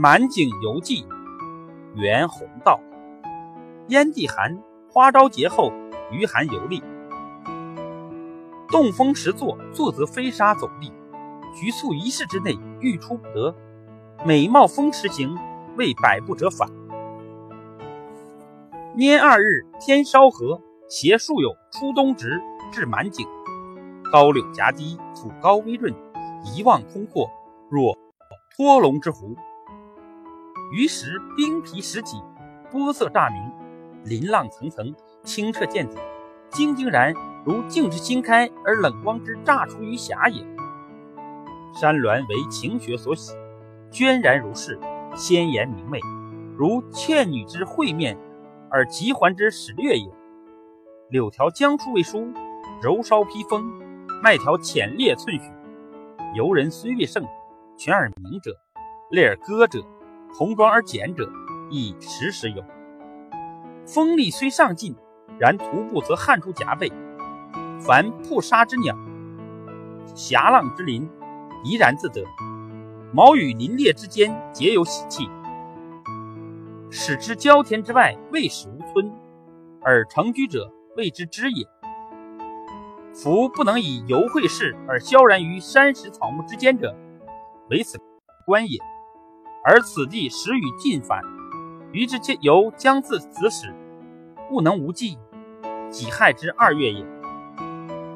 满景游记，袁宏道。烟地寒，花朝节后，余寒游历。洞峰石作，坐则飞沙走砾，局促一室之内，欲出不得。美貌风驰行，为百步者返。拈二日，天稍和，携数友出东直，至满景。高柳夹堤，土高微润，一望空阔，若托龙之湖。于时冰皮石脊，波色乍明，鳞浪层层，清澈见底，晶晶然如镜之新开而冷光之乍出于霞也。山峦为晴雪所洗，娟然如是，鲜艳明媚，如倩女之会面而极环之始略也。柳条将出未舒，柔稍披风，麦条浅裂寸许。游人虽未甚，全而鸣者，泪而歌者。红妆而简者，亦时时有。风力虽上进，然徒步则汗出浃背。凡瀑沙之鸟，峡浪之林，怡然自得。毛与林列之间，皆有喜气。使之郊田之外，未始无村；而成居者，谓之知也。夫不能以游会事而萧然于山石草木之间者，唯此观也。而此地时与尽反，于之皆由将自此始，故能无计，己亥之二月也。